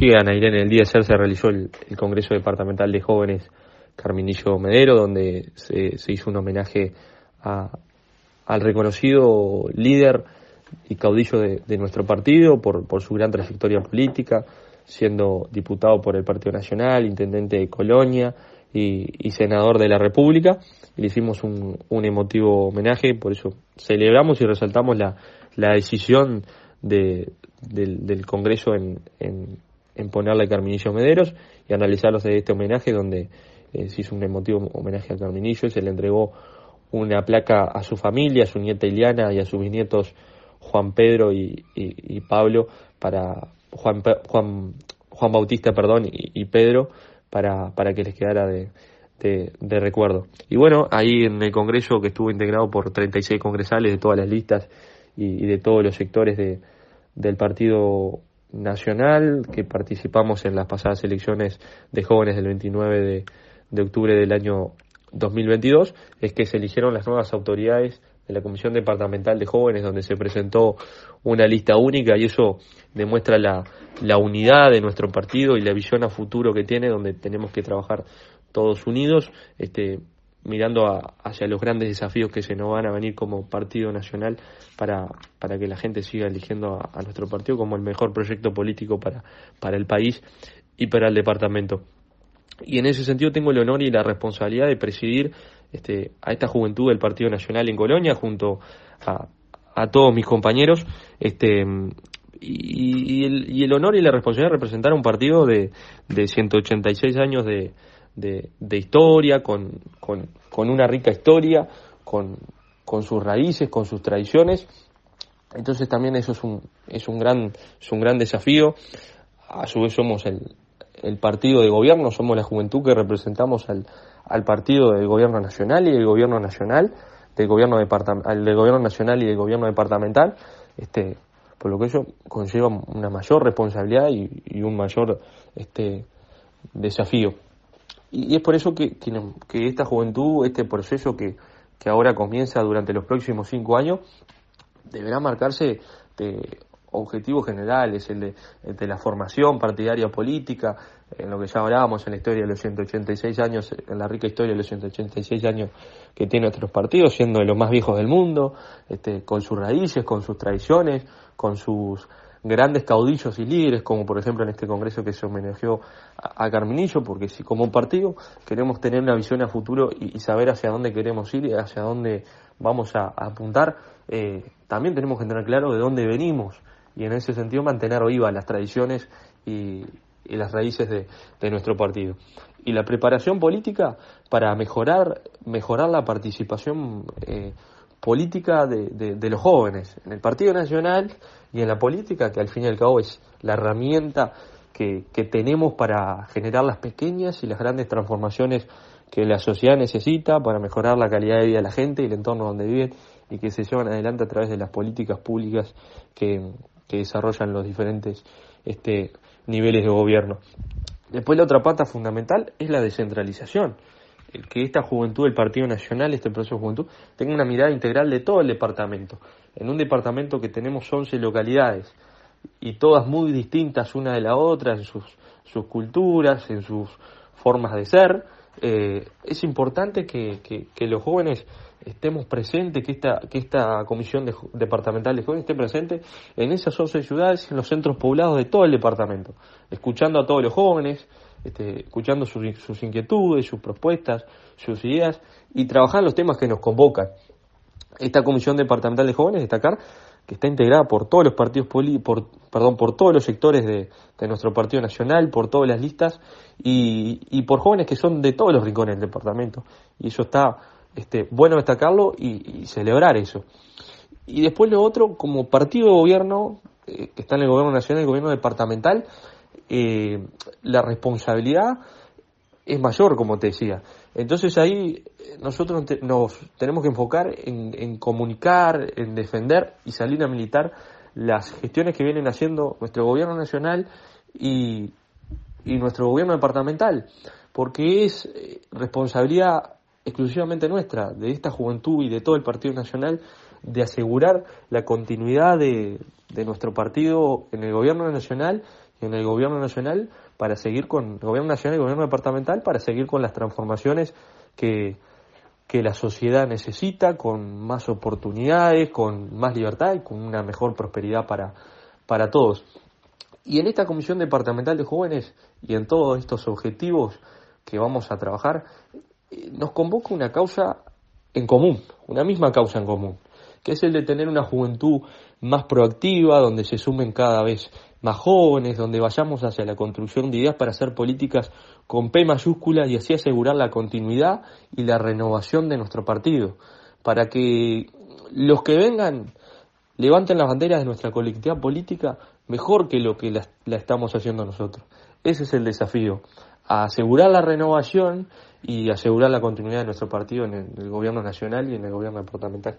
Sí, Ana Irene, el día de ayer se realizó el, Congreso Departamental de Jóvenes Carminillo Medero, donde se, hizo un homenaje al reconocido líder y caudillo de, nuestro partido por, su gran trayectoria política, siendo diputado por el Partido Nacional, intendente de Colonia y, senador de la República. le hicimos un, emotivo homenaje, por eso celebramos y resaltamos la, decisión del, Congreso en, en, ponerle a Carminillo Mederos y analizarlos de este homenaje donde eh, se hizo un emotivo homenaje a Carminillo y se le entregó una placa a su familia, a su nieta Iliana y a sus bisnietos Juan Pedro y, Pablo para Juan, Juan, Juan Bautista perdón y, Pedro para, para que les quedara de, de, recuerdo. Y bueno, ahí en el Congreso que estuvo integrado por 36 congresales de todas las listas y, de todos los sectores de, del Partido Nacional, que participamos en las pasadas elecciones de jóvenes del 29 de, de octubre del año 2022, es que se eligieron las nuevas autoridades de la Comisión Departamental de Jóvenes, donde se presentó una lista única y eso demuestra la, la unidad de nuestro partido y la visión a futuro que tiene, donde tenemos que trabajar todos unidos, este, mirando hacia los grandes desafíos que se nos van a venir como partido nacional para, para que la gente siga eligiendo a, a, nuestro partido como el mejor proyecto político para, para el país y para el departamento. Y en ese sentido tengo el honor y la responsabilidad de presidir este, a esta juventud del Partido Nacional en Colonia junto a, todos mis compañeros este, y, el, honor y la responsabilidad de representar a un partido de, de 186 años de, de, historia, con, con, una rica historia, con, con sus raíces, con sus tradiciones. Entonces también eso es un, es un, gran, es un gran desafío. A su vez somos el, el partido de gobierno, somos la juventud que representamos al, al partido del gobierno nacional y del gobierno nacional, del gobierno, del gobierno nacional y del gobierno departamental, este, por lo que ello conlleva una mayor responsabilidad y, un mayor este, desafío. Y, es por eso que, que, esta juventud, este proceso que, que ahora comienza durante los próximos cinco años, deberá marcarse de objetivos generales, el de, el de la formación partidaria política, en lo que ya hablábamos en la historia de los 186 años, en la rica historia de los 186 años que tiene nuestros partidos, siendo de los más viejos del mundo, este, con sus raíces, con sus tradiciones, con sus grandes caudillos y líderes, como por ejemplo en este congreso que se homenajeó a, Carminillo, porque si como partido queremos tener una visión a futuro y, saber hacia dónde queremos ir y hacia dónde vamos a, apuntar, eh, también tenemos que tener claro de dónde venimos y en ese sentido mantener vivas las tradiciones y, y las raíces de, de, nuestro partido. Y la preparación política para mejorar, mejorar la participación eh, política de, los jóvenes en el Partido Nacional y en la política, que al fin y al cabo es la herramienta que, que tenemos para generar las pequeñas y las grandes transformaciones que la sociedad necesita para mejorar la calidad de vida de la gente y el entorno donde viven y que se llevan adelante a través de las políticas públicas que, que desarrollan los diferentes este, niveles de gobierno. Después la otra pata fundamental es la descentralización. Que esta juventud, el Partido Nacional, este proceso de juventud, tenga una mirada integral de todo el departamento. En un departamento que tenemos 11 localidades y todas muy distintas una de la otra en sus, sus culturas, en sus formas de ser, eh, es importante que, que los jóvenes estemos presentes, que esta, que esta comisión departamental de jóvenes esté presente en esas 11 ciudades, en los centros poblados de todo el departamento, escuchando a todos los jóvenes, este, escuchando sus, inquietudes, sus propuestas, sus ideas y trabajar los temas que nos convocan. Esta comisión departamental de jóvenes, destacar que está integrada por todos los partidos por, perdón, por todos los sectores de, nuestro partido nacional, por todas las listas y, y por jóvenes que son de todos los rincones del departamento. Y eso está este, bueno destacarlo y, celebrar eso. Y después lo otro, como partido de gobierno, eh, que está en el gobierno nacional y el gobierno departamental, eh, la responsabilidad es mayor, como te decía. Entonces ahí eh, nosotros nos tenemos que enfocar en, comunicar, en defender y salir a militar las gestiones que vienen haciendo nuestro gobierno nacional y, y nuestro gobierno departamental, porque es responsabilidad exclusivamente nuestra, de esta juventud y de todo el Partido Nacional, de asegurar la continuidad de, de nuestro partido en el gobierno nacional en el gobierno nacional para seguir con el gobierno nacional y el gobierno departamental para seguir con las transformaciones que, que la sociedad necesita, con más oportunidades, con más libertad y con una mejor prosperidad para, para todos. Y en esta Comisión Departamental de Jóvenes y en todos estos objetivos que vamos a trabajar, eh, nos convoca una causa en común, una misma causa en común, que es el de tener una juventud más proactiva, donde se sumen cada vez más jóvenes, donde vayamos hacia la construcción de ideas para hacer políticas con P mayúscula y así asegurar la continuidad y la renovación de nuestro partido, para que los que vengan levanten las banderas de nuestra colectividad política mejor que lo que la, la estamos haciendo nosotros. Ese es el desafío, asegurar la renovación y asegurar la continuidad de nuestro partido en el, gobierno nacional y en el gobierno departamental.